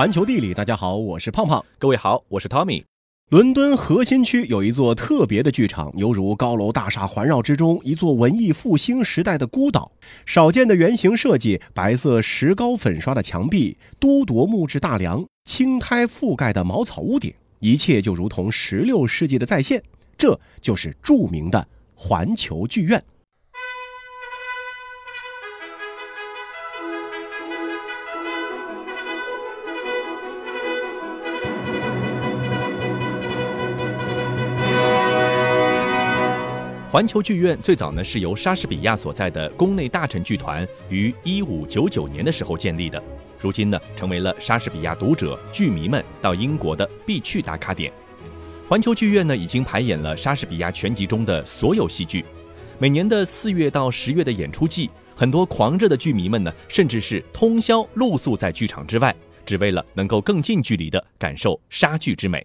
环球地理，大家好，我是胖胖。各位好，我是 Tommy。伦敦核心区有一座特别的剧场，犹如高楼大厦环绕之中一座文艺复兴时代的孤岛。少见的圆形设计，白色石膏粉刷的墙壁，都铎木质大梁，青苔覆盖的茅草屋顶，一切就如同十六世纪的再现。这就是著名的环球剧院。环球剧院最早呢是由莎士比亚所在的宫内大臣剧团于一五九九年的时候建立的，如今呢成为了莎士比亚读者剧迷们到英国的必去打卡点。环球剧院呢已经排演了莎士比亚全集中的所有戏剧，每年的四月到十月的演出季，很多狂热的剧迷们呢甚至是通宵露宿在剧场之外，只为了能够更近距离的感受莎剧之美。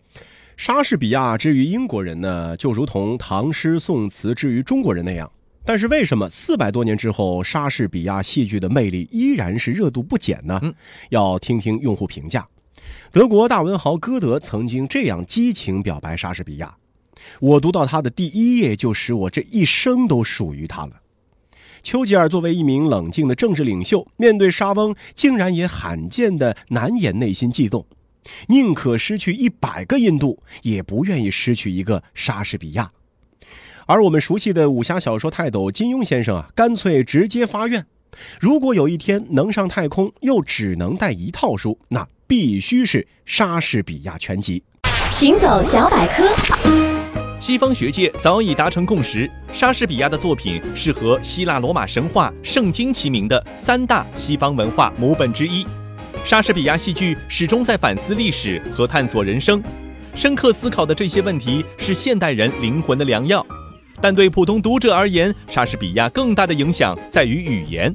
莎士比亚之于英国人呢，就如同唐诗宋词之于中国人那样。但是为什么四百多年之后，莎士比亚戏剧的魅力依然是热度不减呢？要听听用户评价。德国大文豪歌德曾经这样激情表白莎士比亚：“我读到他的第一页，就使我这一生都属于他了。”丘吉尔作为一名冷静的政治领袖，面对莎翁，竟然也罕见的难掩内心悸动。宁可失去一百个印度，也不愿意失去一个莎士比亚。而我们熟悉的武侠小说泰斗金庸先生啊，干脆直接发愿：如果有一天能上太空，又只能带一套书，那必须是莎士比亚全集。行走小百科，西方学界早已达成共识，莎士比亚的作品是和希腊罗马神话、圣经齐名的三大西方文化母本之一。莎士比亚戏剧始终在反思历史和探索人生，深刻思考的这些问题是现代人灵魂的良药。但对普通读者而言，莎士比亚更大的影响在于语言。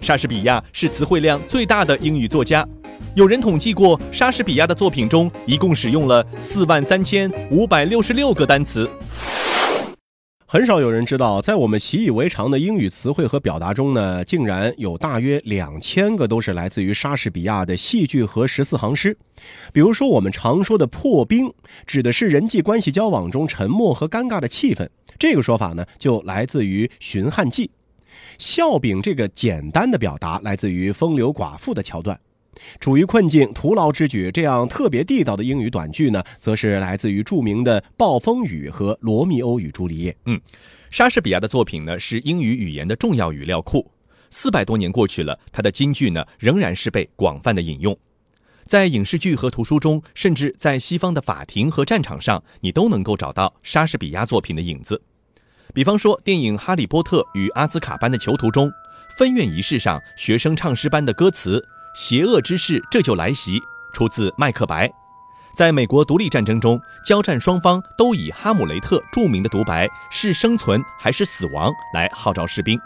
莎士比亚是词汇量最大的英语作家，有人统计过，莎士比亚的作品中一共使用了四万三千五百六十六个单词。很少有人知道，在我们习以为常的英语词汇和表达中呢，竟然有大约两千个都是来自于莎士比亚的戏剧和十四行诗。比如说，我们常说的“破冰”，指的是人际关系交往中沉默和尴尬的气氛。这个说法呢，就来自于《寻汉记》。笑柄这个简单的表达，来自于《风流寡妇》的桥段。处于困境，徒劳之举，这样特别地道的英语短句呢，则是来自于著名的《暴风雨》和《罗密欧与朱丽叶》。嗯，莎士比亚的作品呢，是英语语言的重要语料库。四百多年过去了，他的金句呢，仍然是被广泛的引用，在影视剧和图书中，甚至在西方的法庭和战场上，你都能够找到莎士比亚作品的影子。比方说，电影《哈利波特与阿兹卡班的囚徒》中，分院仪式上学生唱诗班的歌词。邪恶之事这就来袭，出自《麦克白》。在美国独立战争中，交战双方都以哈姆雷特著名的独白“是生存还是死亡”来号召士兵。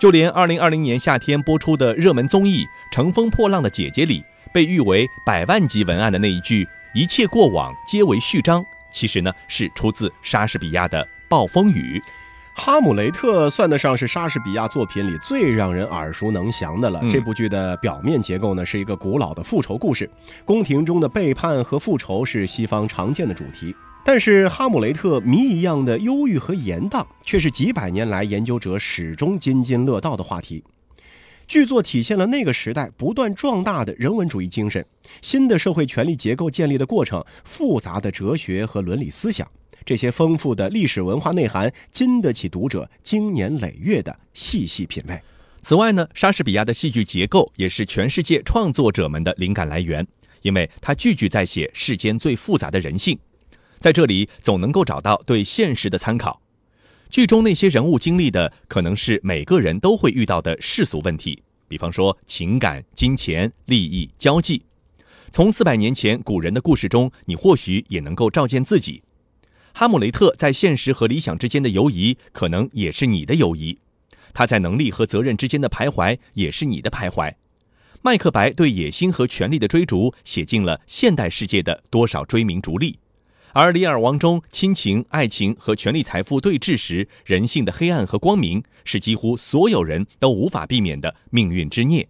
就连2020年夏天播出的热门综艺《乘风破浪的姐姐》里，被誉为百万级文案的那一句“一切过往皆为序章”，其实呢是出自莎士比亚的《暴风雨》。哈姆雷特算得上是莎士比亚作品里最让人耳熟能详的了。这部剧的表面结构呢，是一个古老的复仇故事，宫廷中的背叛和复仇是西方常见的主题。但是哈姆雷特谜一样的忧郁和严荡，却是几百年来研究者始终津津乐道的话题。剧作体现了那个时代不断壮大的人文主义精神，新的社会权力结构建立的过程，复杂的哲学和伦理思想。这些丰富的历史文化内涵，经得起读者经年累月的细细品味。此外呢，莎士比亚的戏剧结构也是全世界创作者们的灵感来源，因为他句句在写世间最复杂的人性，在这里总能够找到对现实的参考。剧中那些人物经历的，可能是每个人都会遇到的世俗问题，比方说情感、金钱、利益、交际。从四百年前古人的故事中，你或许也能够照见自己。哈姆雷特在现实和理想之间的犹疑，可能也是你的犹疑；他在能力和责任之间的徘徊，也是你的徘徊。麦克白对野心和权力的追逐，写尽了现代世界的多少追名逐利；而《李尔王》中亲情、爱情和权力、财富对峙时，人性的黑暗和光明，是几乎所有人都无法避免的命运之孽。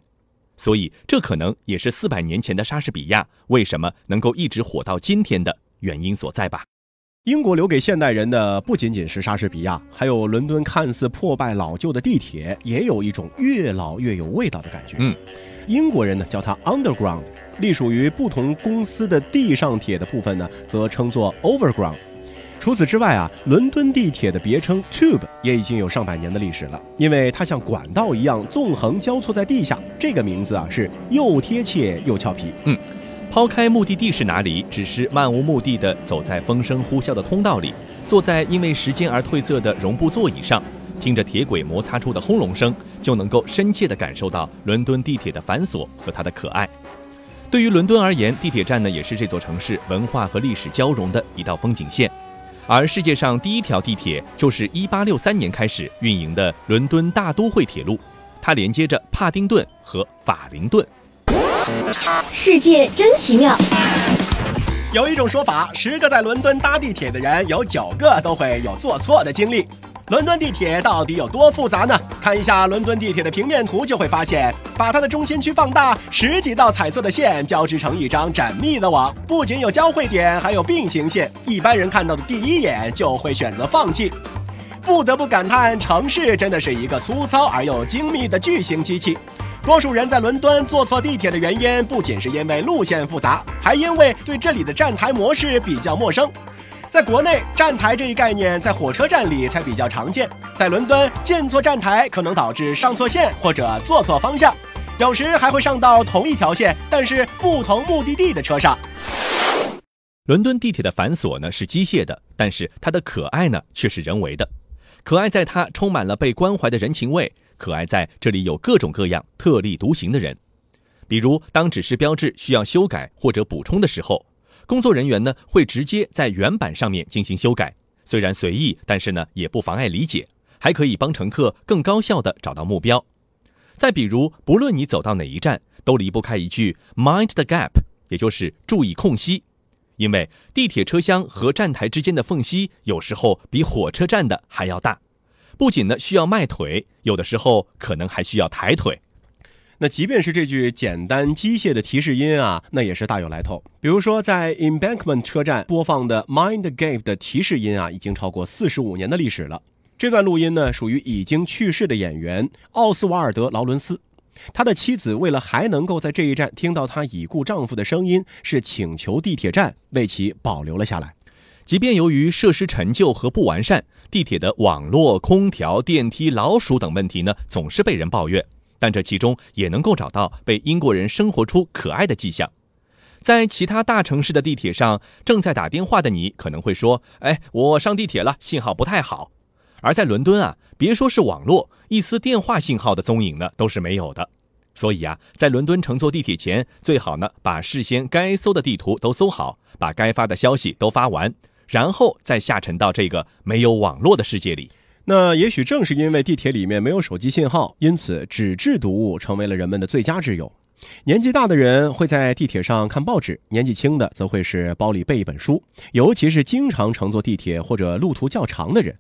所以这可能也是四百年前的莎士比亚为什么能够一直火到今天的原因所在吧。英国留给现代人的不仅仅是莎士比亚，还有伦敦看似破败老旧的地铁，也有一种越老越有味道的感觉。嗯，英国人呢叫它 Underground，隶属于不同公司的地上铁的部分呢，则称作 Overground。除此之外啊，伦敦地铁的别称 Tube 也已经有上百年的历史了，因为它像管道一样纵横交错在地下。这个名字啊是又贴切又俏皮。嗯。抛开目的地是哪里，只是漫无目的的走在风声呼啸的通道里，坐在因为时间而褪色的绒布座椅上，听着铁轨摩擦出的轰隆声，就能够深切地感受到伦敦地铁的繁琐和它的可爱。对于伦敦而言，地铁站呢也是这座城市文化和历史交融的一道风景线。而世界上第一条地铁就是1863年开始运营的伦敦大都会铁路，它连接着帕丁顿和法灵顿。世界真奇妙。有一种说法，十个在伦敦搭地铁的人，有九个都会有坐错的经历。伦敦地铁到底有多复杂呢？看一下伦敦地铁的平面图就会发现，把它的中心区放大，十几道彩色的线交织成一张缜密的网，不仅有交汇点，还有并行线。一般人看到的第一眼就会选择放弃。不得不感叹，城市真的是一个粗糙而又精密的巨型机器。多数人在伦敦坐错地铁的原因，不仅是因为路线复杂，还因为对这里的站台模式比较陌生。在国内，站台这一概念在火车站里才比较常见。在伦敦，建错站台可能导致上错线或者坐错方向，有时还会上到同一条线但是不同目的地的车上。伦敦地铁的繁琐呢是机械的，但是它的可爱呢却是人为的。可爱在它充满了被关怀的人情味。可爱在这里有各种各样特立独行的人，比如当指示标志需要修改或者补充的时候，工作人员呢会直接在原版上面进行修改，虽然随意，但是呢也不妨碍理解，还可以帮乘客更高效地找到目标。再比如，不论你走到哪一站，都离不开一句 “mind the gap”，也就是注意空隙，因为地铁车厢和站台之间的缝隙有时候比火车站的还要大。不仅呢需要迈腿，有的时候可能还需要抬腿。那即便是这句简单机械的提示音啊，那也是大有来头。比如说，在 Embankment 车站播放的 Mind Gap 的提示音啊，已经超过四十五年的历史了。这段录音呢，属于已经去世的演员奥斯瓦尔德·劳伦斯。他的妻子为了还能够在这一站听到她已故丈夫的声音，是请求地铁站为其保留了下来。即便由于设施陈旧和不完善，地铁的网络、空调、电梯、老鼠等问题呢，总是被人抱怨。但这其中也能够找到被英国人生活出可爱的迹象。在其他大城市的地铁上，正在打电话的你可能会说：“哎，我上地铁了，信号不太好。”而在伦敦啊，别说是网络，一丝电话信号的踪影呢都是没有的。所以啊，在伦敦乘坐地铁前，最好呢把事先该搜的地图都搜好，把该发的消息都发完。然后再下沉到这个没有网络的世界里。那也许正是因为地铁里面没有手机信号，因此纸质读物成为了人们的最佳挚友。年纪大的人会在地铁上看报纸，年纪轻的则会是包里背一本书，尤其是经常乘坐地铁或者路途较长的人。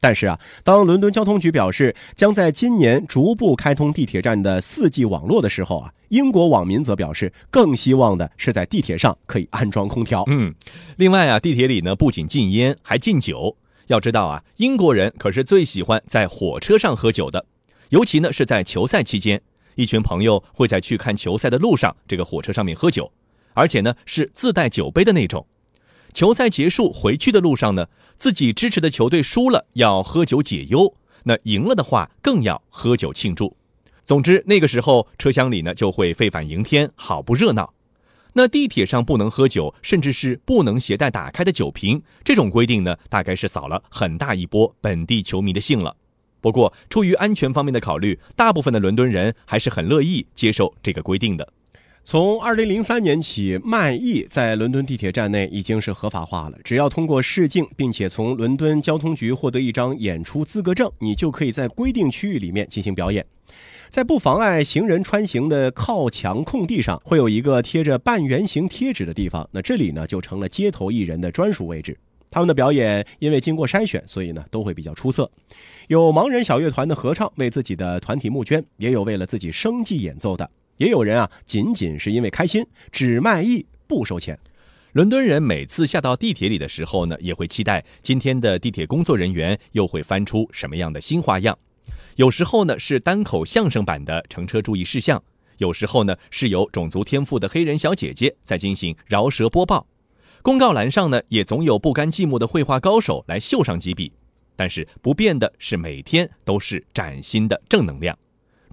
但是啊，当伦敦交通局表示将在今年逐步开通地铁站的 4G 网络的时候啊，英国网民则表示更希望的是在地铁上可以安装空调。嗯，另外啊，地铁里呢不仅禁烟，还禁酒。要知道啊，英国人可是最喜欢在火车上喝酒的，尤其呢是在球赛期间，一群朋友会在去看球赛的路上这个火车上面喝酒，而且呢是自带酒杯的那种。球赛结束回去的路上呢，自己支持的球队输了要喝酒解忧，那赢了的话更要喝酒庆祝。总之那个时候车厢里呢就会沸反盈天，好不热闹。那地铁上不能喝酒，甚至是不能携带打开的酒瓶，这种规定呢，大概是扫了很大一波本地球迷的兴了。不过出于安全方面的考虑，大部分的伦敦人还是很乐意接受这个规定的。从二零零三年起，卖艺在伦敦地铁站内已经是合法化了。只要通过试镜，并且从伦敦交通局获得一张演出资格证，你就可以在规定区域里面进行表演。在不妨碍行人穿行的靠墙空地上，会有一个贴着半圆形贴纸的地方。那这里呢，就成了街头艺人的专属位置。他们的表演因为经过筛选，所以呢都会比较出色。有盲人小乐团的合唱为自己的团体募捐，也有为了自己生计演奏的。也有人啊，仅仅是因为开心，只卖艺不收钱。伦敦人每次下到地铁里的时候呢，也会期待今天的地铁工作人员又会翻出什么样的新花样。有时候呢是单口相声版的乘车注意事项，有时候呢是由种族天赋的黑人小姐姐在进行饶舌播报。公告栏上呢也总有不甘寂寞的绘画高手来秀上几笔。但是不变的是，每天都是崭新的正能量。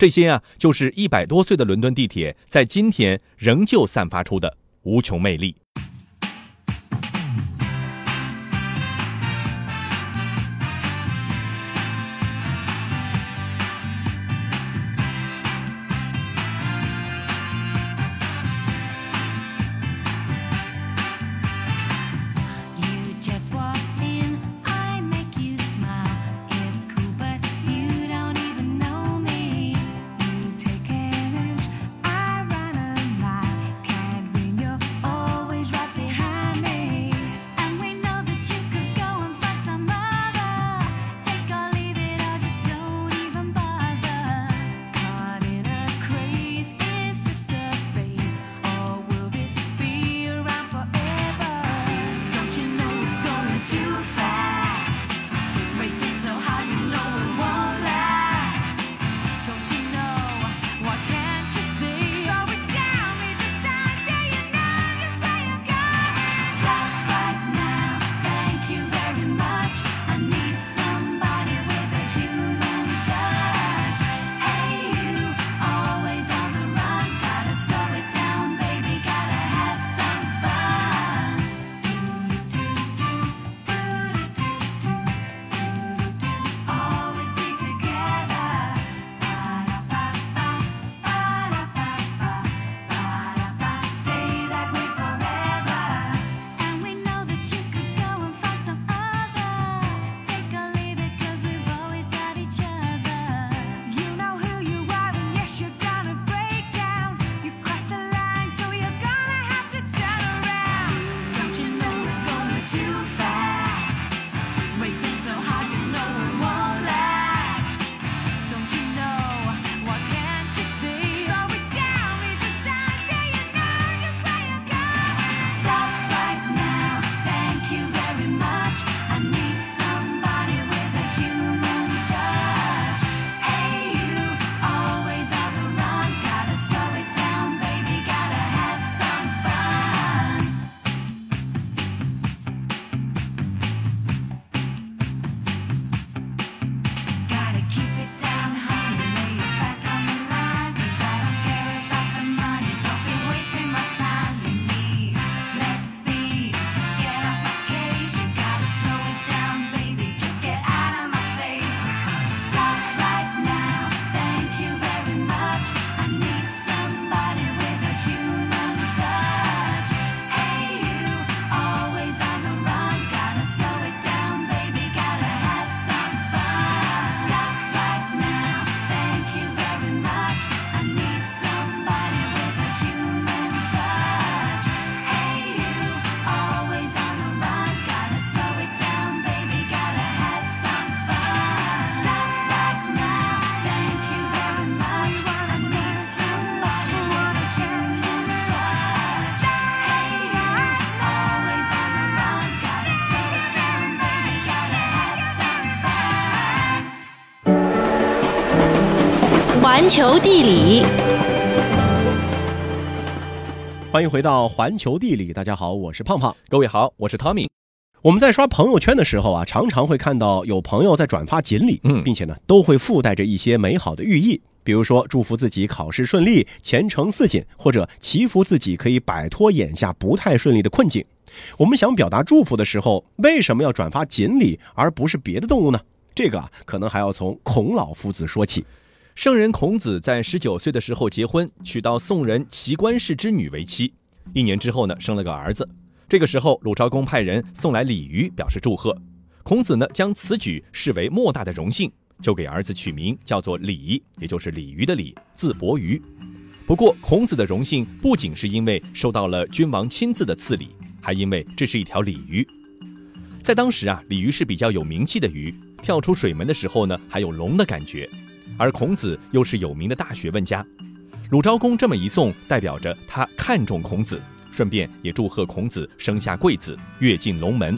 这些啊，就是一百多岁的伦敦地铁在今天仍旧散发出的无穷魅力。球地理，欢迎回到环球地理。大家好，我是胖胖。各位好，我是 Tommy。我们在刷朋友圈的时候啊，常常会看到有朋友在转发锦鲤，嗯，并且呢，都会附带着一些美好的寓意，比如说祝福自己考试顺利、前程似锦，或者祈福自己可以摆脱眼下不太顺利的困境。我们想表达祝福的时候，为什么要转发锦鲤而不是别的动物呢？这个啊，可能还要从孔老夫子说起。圣人孔子在十九岁的时候结婚，娶到宋人齐观氏之女为妻。一年之后呢，生了个儿子。这个时候，鲁昭公派人送来鲤鱼表示祝贺。孔子呢，将此举视为莫大的荣幸，就给儿子取名叫做鲤，也就是鲤鱼的鲤，字伯鱼。不过，孔子的荣幸不仅是因为收到了君王亲自的赐礼，还因为这是一条鲤鱼。在当时啊，鲤鱼是比较有名气的鱼，跳出水门的时候呢，还有龙的感觉。而孔子又是有名的大学问家，鲁昭公这么一送，代表着他看重孔子，顺便也祝贺孔子生下贵子，跃进龙门。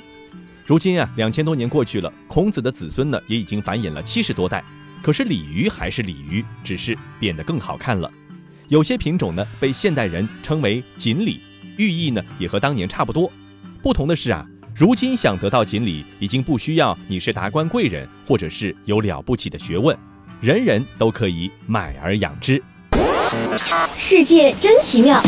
如今啊，两千多年过去了，孔子的子孙呢也已经繁衍了七十多代，可是鲤鱼还是鲤鱼，只是变得更好看了。有些品种呢被现代人称为锦鲤，寓意呢也和当年差不多。不同的是啊，如今想得到锦鲤，已经不需要你是达官贵人，或者是有了不起的学问，人人都可以买而养之。世界真奇妙。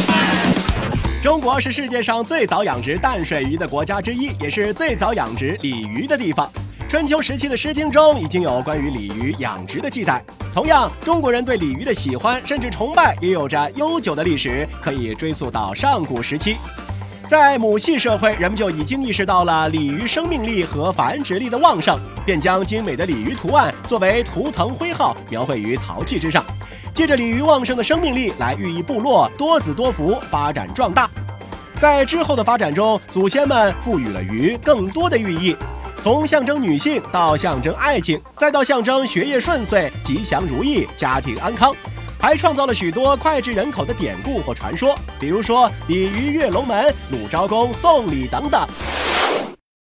中国是世界上最早养殖淡水鱼的国家之一，也是最早养殖鲤鱼的地方。春秋时期的《诗经》中已经有关于鲤鱼养殖的记载。同样，中国人对鲤鱼的喜欢甚至崇拜也有着悠久的历史，可以追溯到上古时期。在母系社会，人们就已经意识到了鲤鱼生命力和繁殖力的旺盛，便将精美的鲤鱼图案作为图腾徽号描绘于陶器之上。借着鲤鱼旺盛的生命力来寓意部落多子多福、发展壮大，在之后的发展中，祖先们赋予了鱼更多的寓意，从象征女性到象征爱情，再到象征学业顺遂、吉祥如意、家庭安康，还创造了许多脍炙人口的典故或传说，比如说鲤鱼跃龙门、鲁昭公送礼等等。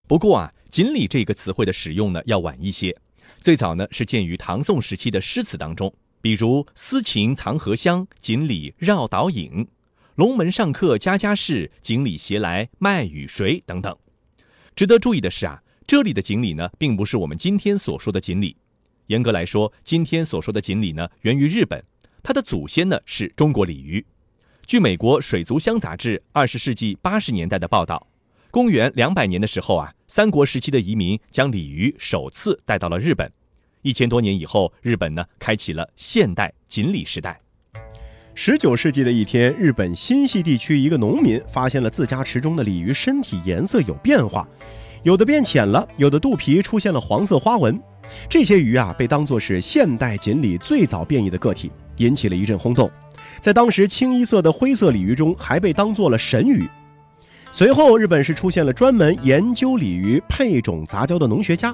不过啊，锦鲤这个词汇的使用呢要晚一些，最早呢是见于唐宋时期的诗词当中。比如私情藏荷香，锦鲤绕岛影；龙门上客家家事，锦鲤携来卖与谁等等。值得注意的是啊，这里的锦鲤呢，并不是我们今天所说的锦鲤。严格来说，今天所说的锦鲤呢，源于日本，它的祖先呢是中国鲤鱼。据美国《水族箱》杂志二十世纪八十年代的报道，公元两百年的时候啊，三国时期的移民将鲤鱼首次带到了日本。一千多年以后，日本呢开启了现代锦鲤时代。十九世纪的一天，日本新系地区一个农民发现了自家池中的鲤鱼身体颜色有变化，有的变浅了，有的肚皮出现了黄色花纹。这些鱼啊，被当作是现代锦鲤最早变异的个体，引起了一阵轰动。在当时清一色的灰色鲤鱼中，还被当作了神鱼。随后，日本是出现了专门研究鲤鱼配种杂交的农学家。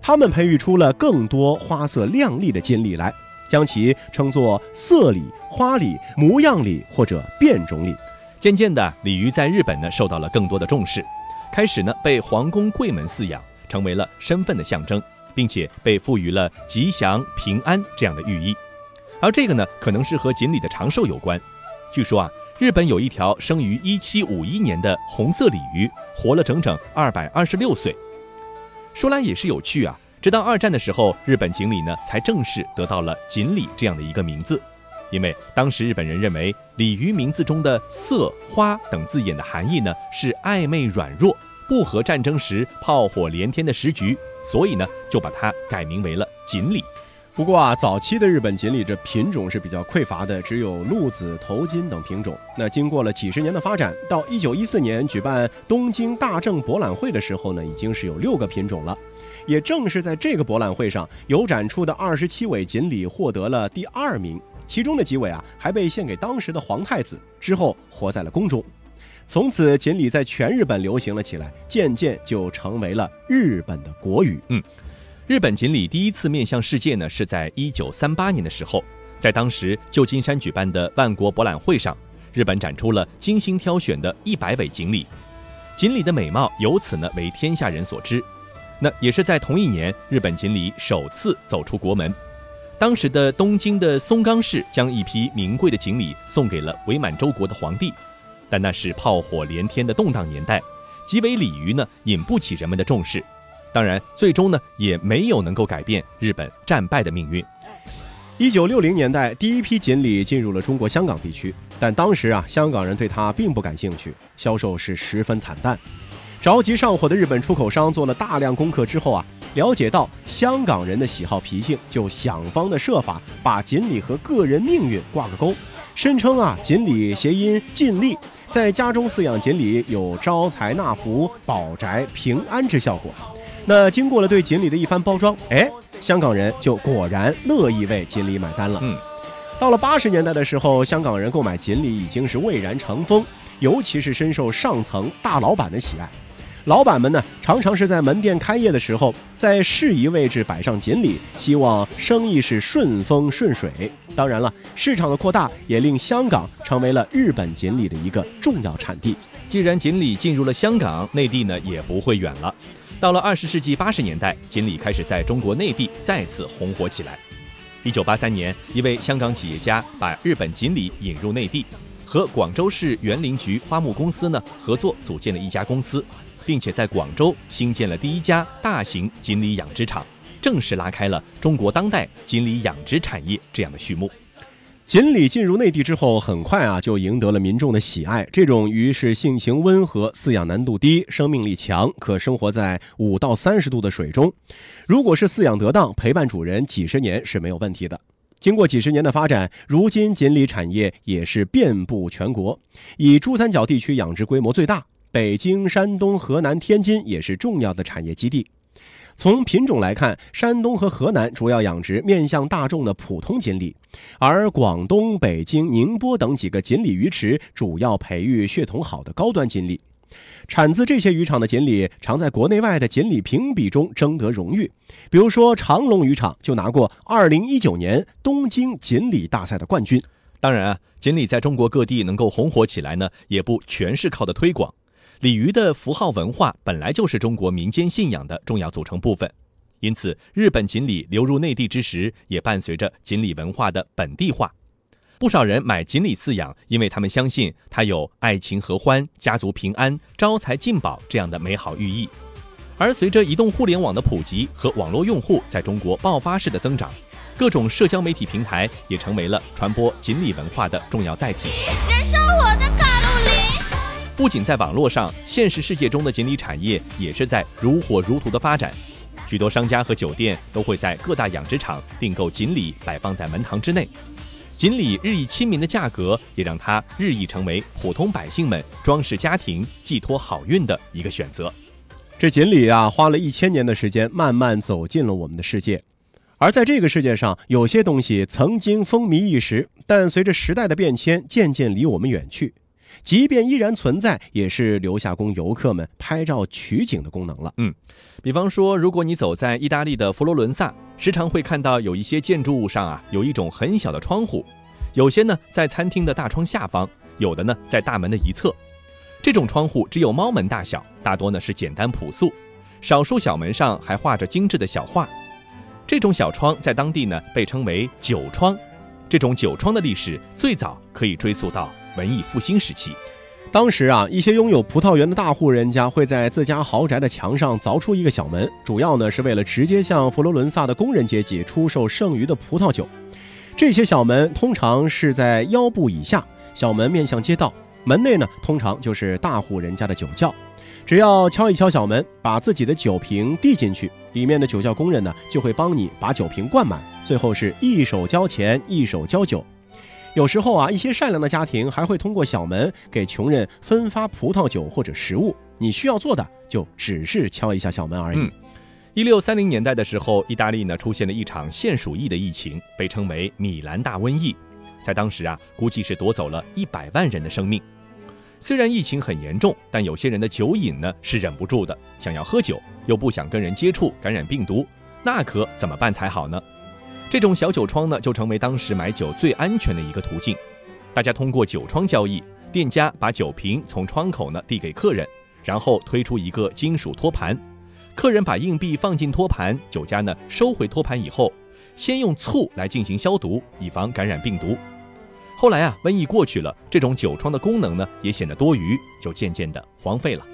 他们培育出了更多花色亮丽的锦鲤来，将其称作色鲤、花鲤、模样鲤或者变种鲤。渐渐的，鲤鱼在日本呢受到了更多的重视，开始呢被皇宫贵门饲养，成为了身份的象征，并且被赋予了吉祥平安这样的寓意。而这个呢，可能是和锦鲤的长寿有关。据说啊，日本有一条生于1751年的红色鲤鱼，活了整整226岁。说来也是有趣啊！直到二战的时候，日本锦鲤呢才正式得到了锦鲤这样的一个名字，因为当时日本人认为鲤鱼名字中的色、花等字眼的含义呢是暧昧软弱，不和战争时炮火连天的时局，所以呢就把它改名为了锦鲤。不过啊，早期的日本锦鲤这品种是比较匮乏的，只有鹿子、头巾等品种。那经过了几十年的发展，到一九一四年举办东京大正博览会的时候呢，已经是有六个品种了。也正是在这个博览会上，有展出的二十七尾锦鲤获得了第二名，其中的几尾啊还被献给当时的皇太子，之后活在了宫中。从此，锦鲤在全日本流行了起来，渐渐就成为了日本的国语。嗯。日本锦鲤第一次面向世界呢，是在一九三八年的时候，在当时旧金山举办的万国博览会上，日本展出了精心挑选的一百尾锦鲤，锦鲤的美貌由此呢为天下人所知。那也是在同一年，日本锦鲤首次走出国门，当时的东京的松冈市将一批名贵的锦鲤送给了伪满洲国的皇帝，但那是炮火连天的动荡年代，几尾鲤鱼呢引不起人们的重视。当然，最终呢也没有能够改变日本战败的命运。一九六零年代，第一批锦鲤进入了中国香港地区，但当时啊，香港人对它并不感兴趣，销售是十分惨淡。着急上火的日本出口商做了大量功课之后啊，了解到香港人的喜好脾性，就想方的设法把锦鲤和个人命运挂个钩，声称啊，锦鲤谐音尽力，在家中饲养锦鲤有招财纳福、保宅平安之效果。那经过了对锦鲤的一番包装，哎，香港人就果然乐意为锦鲤买单了。嗯，到了八十年代的时候，香港人购买锦鲤已经是蔚然成风，尤其是深受上层大老板的喜爱。老板们呢，常常是在门店开业的时候，在适宜位置摆上锦鲤，希望生意是顺风顺水。当然了，市场的扩大也令香港成为了日本锦鲤的一个重要产地。既然锦鲤进入了香港，内地呢也不会远了。到了二十世纪八十年代，锦鲤开始在中国内地再次红火起来。一九八三年，一位香港企业家把日本锦鲤引入内地，和广州市园林局花木公司呢合作，组建了一家公司。并且在广州新建了第一家大型锦鲤养殖场，正式拉开了中国当代锦鲤养殖产业这样的序幕。锦鲤进入内地之后，很快啊就赢得了民众的喜爱。这种鱼是性情温和、饲养难度低、生命力强，可生活在五到三十度的水中。如果是饲养得当，陪伴主人几十年是没有问题的。经过几十年的发展，如今锦鲤产业也是遍布全国，以珠三角地区养殖规模最大。北京、山东、河南、天津也是重要的产业基地。从品种来看，山东和河南主要养殖面向大众的普通锦鲤，而广东、北京、宁波等几个锦鲤鱼池主要培育血统好的高端锦鲤。产自这些渔场的锦鲤，常在国内外的锦鲤评比中争得荣誉。比如说，长隆渔场就拿过2019年东京锦鲤大赛的冠军。当然，锦鲤在中国各地能够红火起来呢，也不全是靠的推广。鲤鱼的符号文化本来就是中国民间信仰的重要组成部分，因此日本锦鲤流入内地之时，也伴随着锦鲤文化的本地化。不少人买锦鲤饲养，因为他们相信它有爱情合欢、家族平安、招财进宝这样的美好寓意。而随着移动互联网的普及和网络用户在中国爆发式的增长，各种社交媒体平台也成为了传播锦鲤文化的重要载体。燃烧我的。不仅在网络上，现实世界中的锦鲤产业也是在如火如荼的发展。许多商家和酒店都会在各大养殖场订购锦鲤，摆放在门堂之内。锦鲤日益亲民的价格，也让它日益成为普通百姓们装饰家庭、寄托好运的一个选择。这锦鲤啊，花了一千年的时间，慢慢走进了我们的世界。而在这个世界上，有些东西曾经风靡一时，但随着时代的变迁，渐渐离我们远去。即便依然存在，也是留下供游客们拍照取景的功能了。嗯，比方说，如果你走在意大利的佛罗伦萨，时常会看到有一些建筑物上啊，有一种很小的窗户，有些呢在餐厅的大窗下方，有的呢在大门的一侧。这种窗户只有猫门大小，大多呢是简单朴素，少数小门上还画着精致的小画。这种小窗在当地呢被称为酒窗。这种酒窗的历史最早可以追溯到。文艺复兴时期，当时啊，一些拥有葡萄园的大户人家会在自家豪宅的墙上凿出一个小门，主要呢是为了直接向佛罗伦萨的工人阶级出售剩余的葡萄酒。这些小门通常是在腰部以下，小门面向街道，门内呢通常就是大户人家的酒窖。只要敲一敲小门，把自己的酒瓶递进去，里面的酒窖工人呢就会帮你把酒瓶灌满，最后是一手交钱一手交酒。有时候啊，一些善良的家庭还会通过小门给穷人分发葡萄酒或者食物。你需要做的就只是敲一下小门而已。一六三零年代的时候，意大利呢出现了一场现鼠疫的疫情，被称为米兰大瘟疫，在当时啊，估计是夺走了一百万人的生命。虽然疫情很严重，但有些人的酒瘾呢是忍不住的，想要喝酒又不想跟人接触感染病毒，那可怎么办才好呢？这种小酒窗呢，就成为当时买酒最安全的一个途径。大家通过酒窗交易，店家把酒瓶从窗口呢递给客人，然后推出一个金属托盘，客人把硬币放进托盘，酒家呢收回托盘以后，先用醋来进行消毒，以防感染病毒。后来啊，瘟疫过去了，这种酒窗的功能呢也显得多余，就渐渐的荒废了。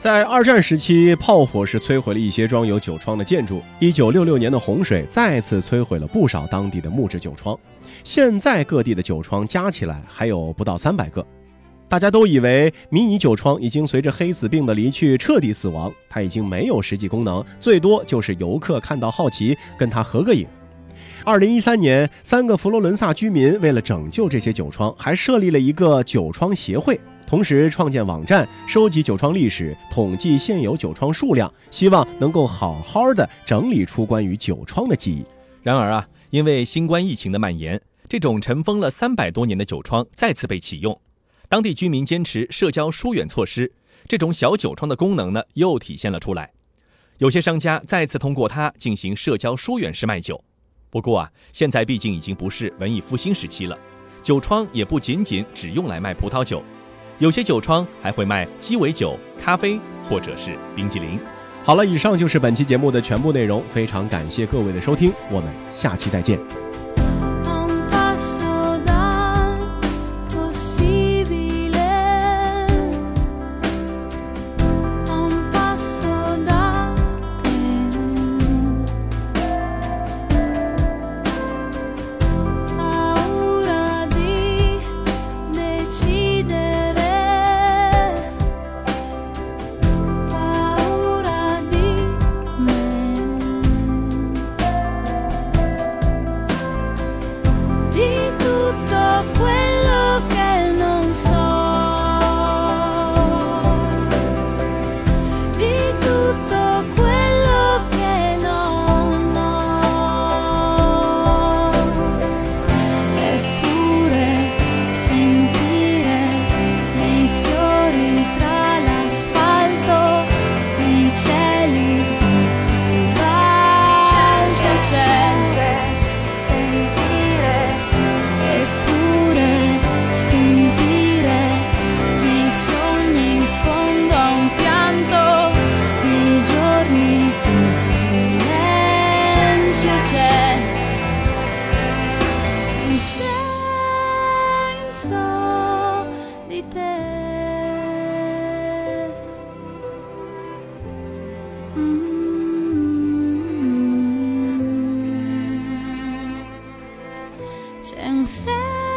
在二战时期，炮火是摧毁了一些装有酒窗的建筑。一九六六年的洪水再次摧毁了不少当地的木质酒窗。现在各地的酒窗加起来还有不到三百个。大家都以为迷你酒窗已经随着黑死病的离去彻底死亡，它已经没有实际功能，最多就是游客看到好奇跟它合个影。二零一三年，三个佛罗伦萨居民为了拯救这些酒窗，还设立了一个酒窗协会。同时创建网站，收集酒窗历史，统计现有酒窗数量，希望能够好好的整理出关于酒窗的记忆。然而啊，因为新冠疫情的蔓延，这种尘封了三百多年的酒窗再次被启用。当地居民坚持社交疏远措施，这种小酒庄的功能呢又体现了出来。有些商家再次通过它进行社交疏远式卖酒。不过啊，现在毕竟已经不是文艺复兴时期了，酒庄也不仅仅只用来卖葡萄酒，有些酒庄还会卖鸡尾酒、咖啡或者是冰激凌。好了，以上就是本期节目的全部内容，非常感谢各位的收听，我们下期再见。前世。